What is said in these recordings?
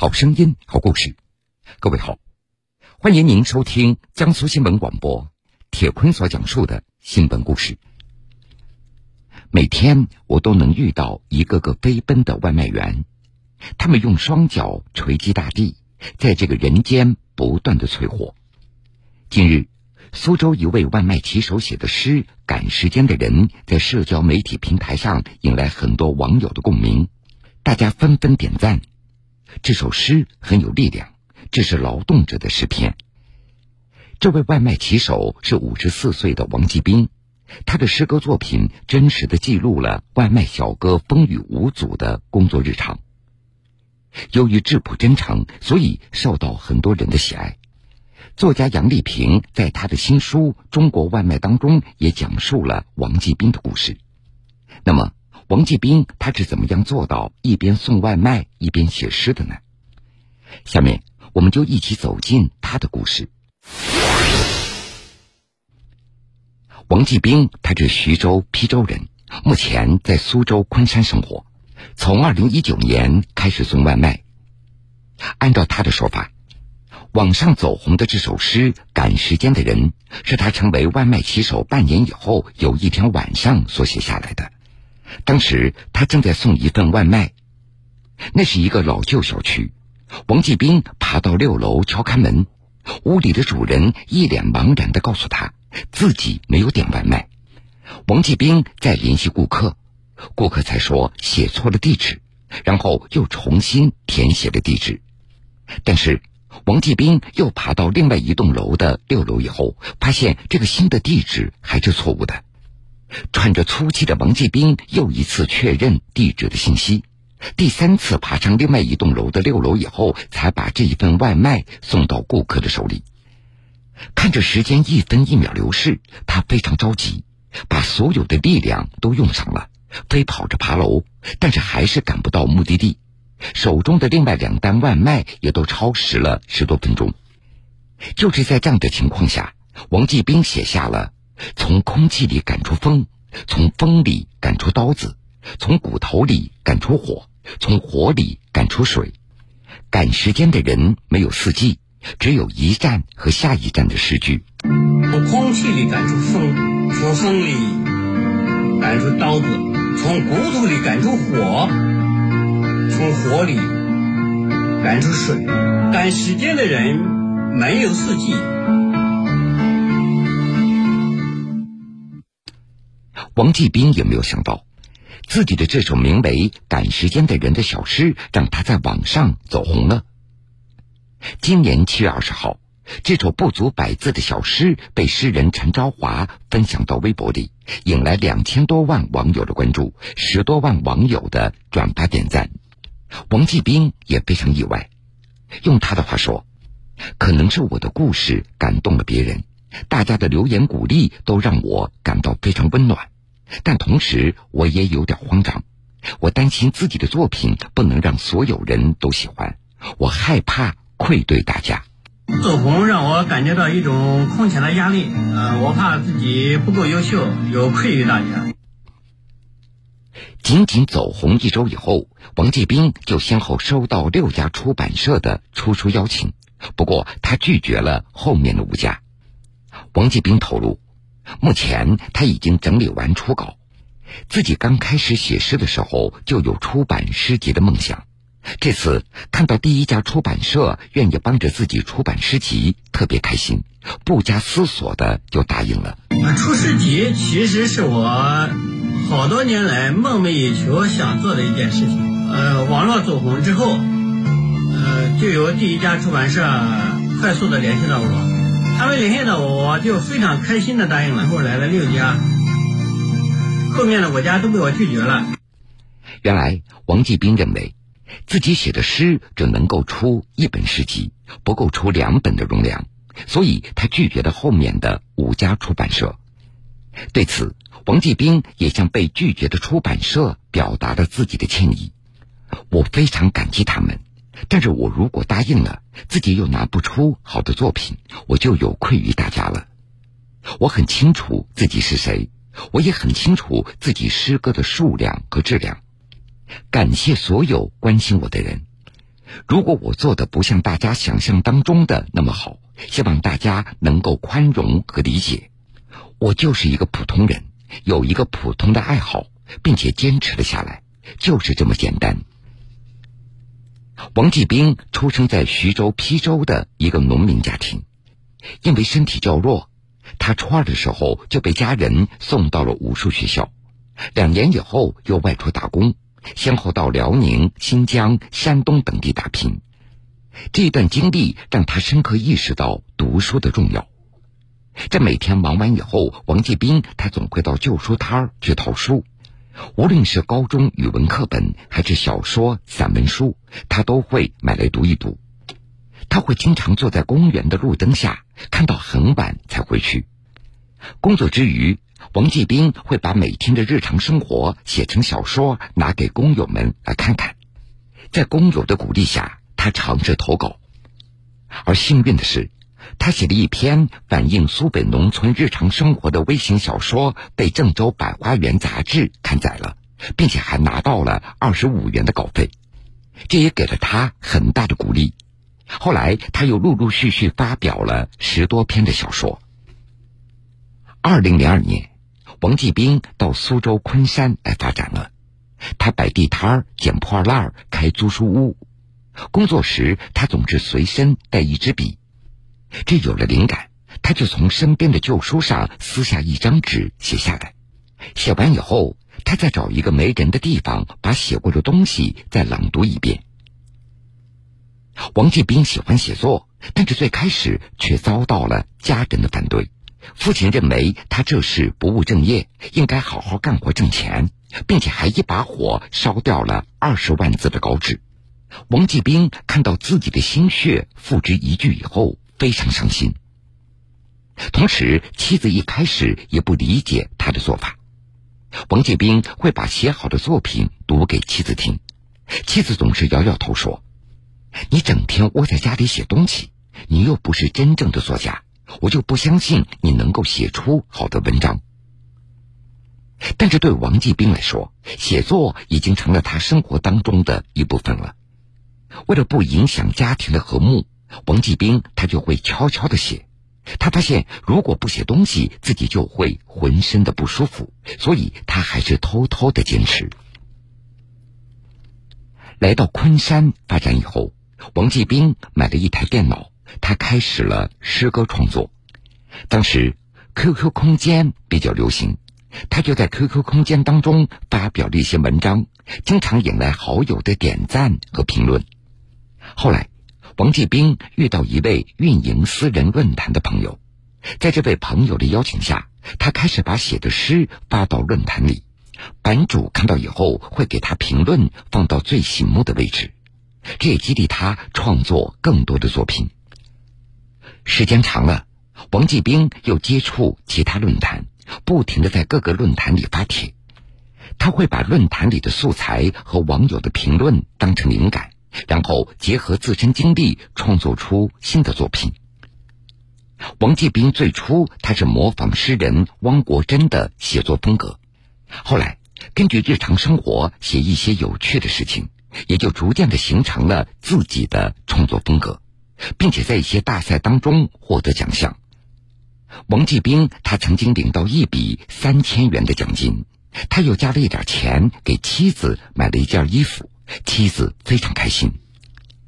好声音，好故事。各位好，欢迎您收听江苏新闻广播铁坤所讲述的新闻故事。每天我都能遇到一个个飞奔的外卖员，他们用双脚锤击大地，在这个人间不断的淬火。近日，苏州一位外卖骑手写的诗《赶时间的人》在社交媒体平台上引来很多网友的共鸣，大家纷纷点赞。这首诗很有力量，这是劳动者的诗篇。这位外卖骑手是五十四岁的王继兵，他的诗歌作品真实的记录了外卖小哥风雨无阻的工作日常。由于质朴真诚，所以受到很多人的喜爱。作家杨丽萍在他的新书《中国外卖》当中也讲述了王继兵的故事。那么，王继兵他是怎么样做到一边送外卖一边写诗的呢？下面我们就一起走进他的故事。王继兵他是徐州邳州人，目前在苏州昆山生活。从二零一九年开始送外卖。按照他的说法，网上走红的这首诗《赶时间的人》是他成为外卖骑手半年以后有一天晚上所写下来的。当时他正在送一份外卖，那是一个老旧小区。王继兵爬到六楼敲开门，屋里的主人一脸茫然的告诉他，自己没有点外卖。王继兵在联系顾客，顾客才说写错了地址，然后又重新填写了地址。但是王继兵又爬到另外一栋楼的六楼以后，发现这个新的地址还是错误的。喘着粗气的王继兵又一次确认地址的信息，第三次爬上另外一栋楼的六楼以后，才把这一份外卖送到顾客的手里。看着时间一分一秒流逝，他非常着急，把所有的力量都用上了，飞跑着爬楼，但是还是赶不到目的地。手中的另外两单外卖也都超时了十多分钟。就是在这样的情况下，王继兵写下了。从空气里赶出风，从风里赶出刀子，从骨头里赶出火，从火里赶出水。赶时间的人没有四季，只有一站和下一站的诗句。从空气里赶出风，从风里赶出刀子，从骨头里赶出火，从火里赶出水。赶时间的人没有四季。王继兵也没有想到，自己的这首名为《赶时间的人》的小诗，让他在网上走红了。今年七月二十号，这首不足百字的小诗被诗人陈昭华分享到微博里，引来两千多万网友的关注，十多万网友的转发点赞。王继兵也非常意外，用他的话说：“可能是我的故事感动了别人，大家的留言鼓励都让我感到非常温暖。”但同时，我也有点慌张，我担心自己的作品不能让所有人都喜欢，我害怕愧对大家。走红让我感觉到一种空前的压力，呃，我怕自己不够优秀，有愧于大家。仅仅走红一周以后，王继兵就先后收到六家出版社的出书邀请，不过他拒绝了后面的五家。王继兵透露。目前他已经整理完初稿，自己刚开始写诗的时候就有出版诗集的梦想。这次看到第一家出版社愿意帮着自己出版诗集，特别开心，不加思索的就答应了。出诗集其实是我好多年来梦寐以求想做的一件事情。呃，网络走红之后，呃，就由第一家出版社快速的联系到我。他们联系到我，我就非常开心的答应了。后来了六家，后面的五家都被我拒绝了。原来王继兵认为，自己写的诗只能够出一本诗集，不够出两本的容量，所以他拒绝了后面的五家出版社。对此，王继兵也向被拒绝的出版社表达了自己的歉意。我非常感激他们。但是我如果答应了，自己又拿不出好的作品，我就有愧于大家了。我很清楚自己是谁，我也很清楚自己诗歌的数量和质量。感谢所有关心我的人。如果我做的不像大家想象当中的那么好，希望大家能够宽容和理解。我就是一个普通人，有一个普通的爱好，并且坚持了下来，就是这么简单。王继兵出生在徐州邳州的一个农民家庭，因为身体较弱，他初二的时候就被家人送到了武术学校，两年以后又外出打工。先后到辽宁、新疆、山东等地打拼，这段经历让他深刻意识到读书的重要。这每天忙完以后，王继兵他总会到旧书摊儿去淘书，无论是高中语文课本还是小说、散文书，他都会买来读一读。他会经常坐在公园的路灯下，看到很晚才回去。工作之余。王继兵会把每天的日常生活写成小说，拿给工友们来看看。在工友的鼓励下，他尝试投稿。而幸运的是，他写了一篇反映苏北农村日常生活的微型小说，被《郑州百花园》杂志刊载了，并且还拿到了二十五元的稿费，这也给了他很大的鼓励。后来，他又陆陆续续发表了十多篇的小说。二零零二年。王继兵到苏州昆山来发展了，他摆地摊儿、捡破烂儿、开租书屋。工作时，他总是随身带一支笔。这有了灵感，他就从身边的旧书上撕下一张纸写下来。写完以后，他再找一个没人的地方，把写过的东西再朗读一遍。王继兵喜欢写作，但是最开始却遭到了家人的反对。父亲认为他这是不务正业，应该好好干活挣钱，并且还一把火烧掉了二十万字的稿纸。王继兵看到自己的心血付之一炬以后，非常伤心。同时，妻子一开始也不理解他的做法。王继兵会把写好的作品读给妻子听，妻子总是摇摇头说：“你整天窝在家里写东西，你又不是真正的作家。”我就不相信你能够写出好的文章。但是对王继兵来说，写作已经成了他生活当中的一部分了。为了不影响家庭的和睦，王继兵他就会悄悄的写。他发现如果不写东西，自己就会浑身的不舒服，所以他还是偷偷的坚持。来到昆山发展以后，王继兵买了一台电脑。他开始了诗歌创作，当时 QQ 空间比较流行，他就在 QQ 空间当中发表了一些文章，经常引来好友的点赞和评论。后来，王继兵遇到一位运营私人论坛的朋友，在这位朋友的邀请下，他开始把写的诗发到论坛里，版主看到以后会给他评论，放到最醒目的位置，这也激励他创作更多的作品。时间长了，王继兵又接触其他论坛，不停的在各个论坛里发帖。他会把论坛里的素材和网友的评论当成灵感，然后结合自身经历创作出新的作品。王继兵最初他是模仿诗人汪国真的写作风格，后来根据日常生活写一些有趣的事情，也就逐渐的形成了自己的创作风格。并且在一些大赛当中获得奖项。王继兵他曾经领到一笔三千元的奖金，他又加了一点钱给妻子买了一件衣服，妻子非常开心。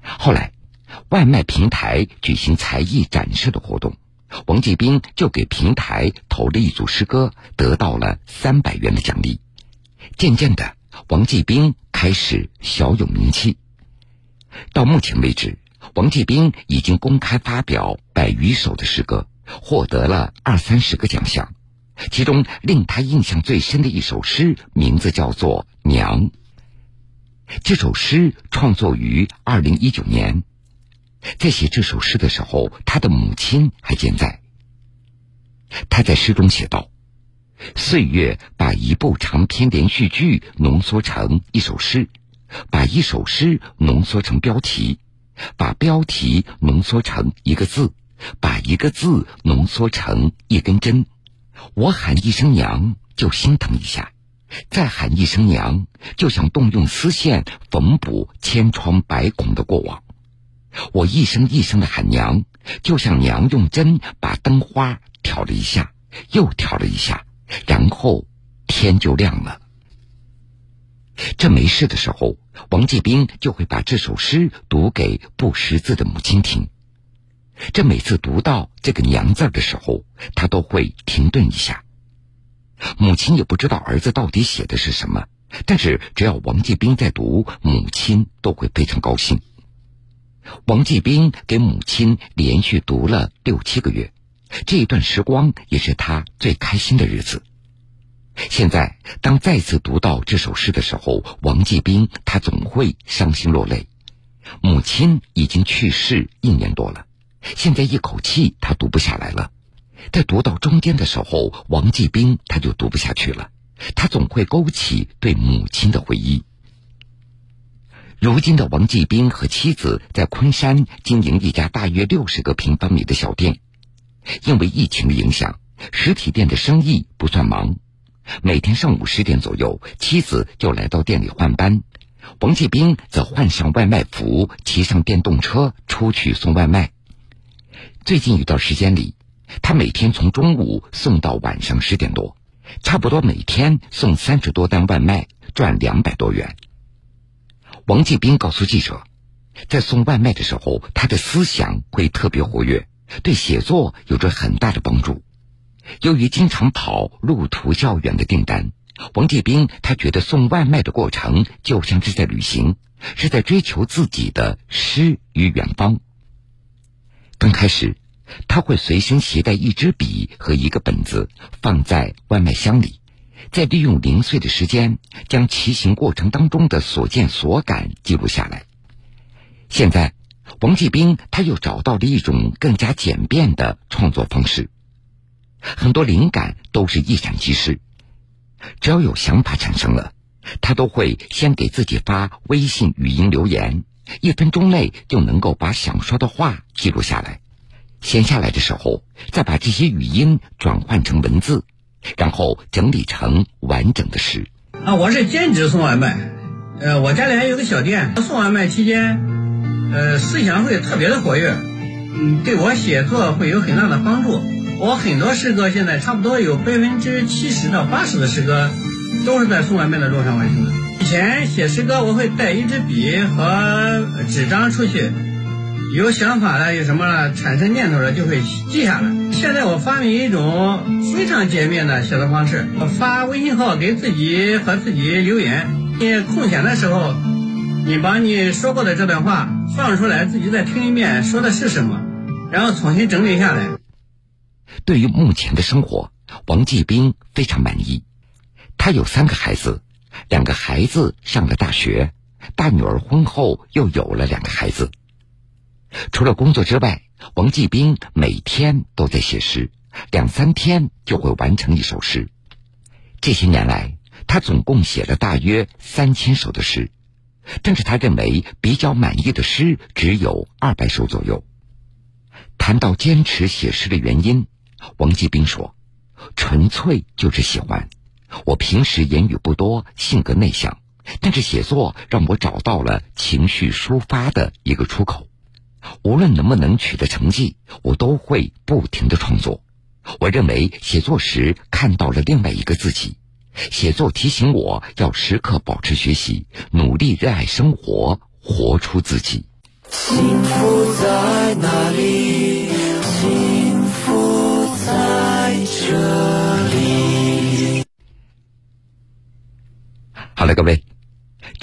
后来，外卖平台举行才艺展示的活动，王继兵就给平台投了一组诗歌，得到了三百元的奖励。渐渐的，王继兵开始小有名气。到目前为止。王继兵已经公开发表百余首的诗歌，获得了二三十个奖项。其中令他印象最深的一首诗，名字叫做《娘》。这首诗创作于二零一九年，在写这首诗的时候，他的母亲还健在。他在诗中写道：“岁月把一部长篇连续剧浓缩成一首诗，把一首诗浓缩成标题。”把标题浓缩成一个字，把一个字浓缩成一根针。我喊一声娘，就心疼一下；再喊一声娘，就想动用丝线缝补千疮百孔的过往。我一声一声的喊娘，就像娘用针把灯花挑了一下，又挑了一下，然后天就亮了。这没事的时候，王继兵就会把这首诗读给不识字的母亲听。这每次读到这个“娘”字的时候，他都会停顿一下。母亲也不知道儿子到底写的是什么，但是只要王继兵在读，母亲都会非常高兴。王继兵给母亲连续读了六七个月，这一段时光也是他最开心的日子。现在，当再次读到这首诗的时候，王继兵他总会伤心落泪。母亲已经去世一年多了，现在一口气他读不下来了。在读到中间的时候，王继兵他就读不下去了，他总会勾起对母亲的回忆。如今的王继兵和妻子在昆山经营一家大约六十个平方米的小店，因为疫情的影响，实体店的生意不算忙。每天上午十点左右，妻子就来到店里换班，王继兵则换上外卖服，骑上电动车出去送外卖。最近一段时间里，他每天从中午送到晚上十点多，差不多每天送三十多单外卖，赚两百多元。王继兵告诉记者，在送外卖的时候，他的思想会特别活跃，对写作有着很大的帮助。由于经常跑路途较远的订单，王继兵他觉得送外卖的过程就像是在旅行，是在追求自己的诗与远方。刚开始，他会随身携带一支笔和一个本子，放在外卖箱里，再利用零碎的时间将骑行过程当中的所见所感记录下来。现在，王继兵他又找到了一种更加简便的创作方式。很多灵感都是一闪即逝，只要有想法产生了，他都会先给自己发微信语音留言，一分钟内就能够把想说的话记录下来。闲下来的时候，再把这些语音转换成文字，然后整理成完整的诗。啊，我是兼职送外卖，呃，我家里还有个小店。送外卖期间，呃，思想会特别的活跃，嗯，对我写作会有很大的帮助。我很多诗歌现在差不多有百分之七十到八十的诗歌，都是在送外卖的路上完成的。以前写诗歌，我会带一支笔和纸张出去，有想法了，有什么了产生念头了，就会记下来。现在我发明一种非常简便的写作方式，我发微信号给自己和自己留言。你空闲的时候，你把你说过的这段话放出来，自己再听一遍，说的是什么，然后重新整理下来。对于目前的生活，王继兵非常满意。他有三个孩子，两个孩子上了大学，大女儿婚后又有了两个孩子。除了工作之外，王继兵每天都在写诗，两三天就会完成一首诗。这些年来，他总共写了大约三千首的诗，但是他认为比较满意的诗只有二百首左右。谈到坚持写诗的原因。王继兵说：“纯粹就是喜欢。我平时言语不多，性格内向，但是写作让我找到了情绪抒发的一个出口。无论能不能取得成绩，我都会不停的创作。我认为写作时看到了另外一个自己。写作提醒我要时刻保持学习，努力热爱生活，活出自己。幸福在哪里？幸福。”在这里。好了，各位，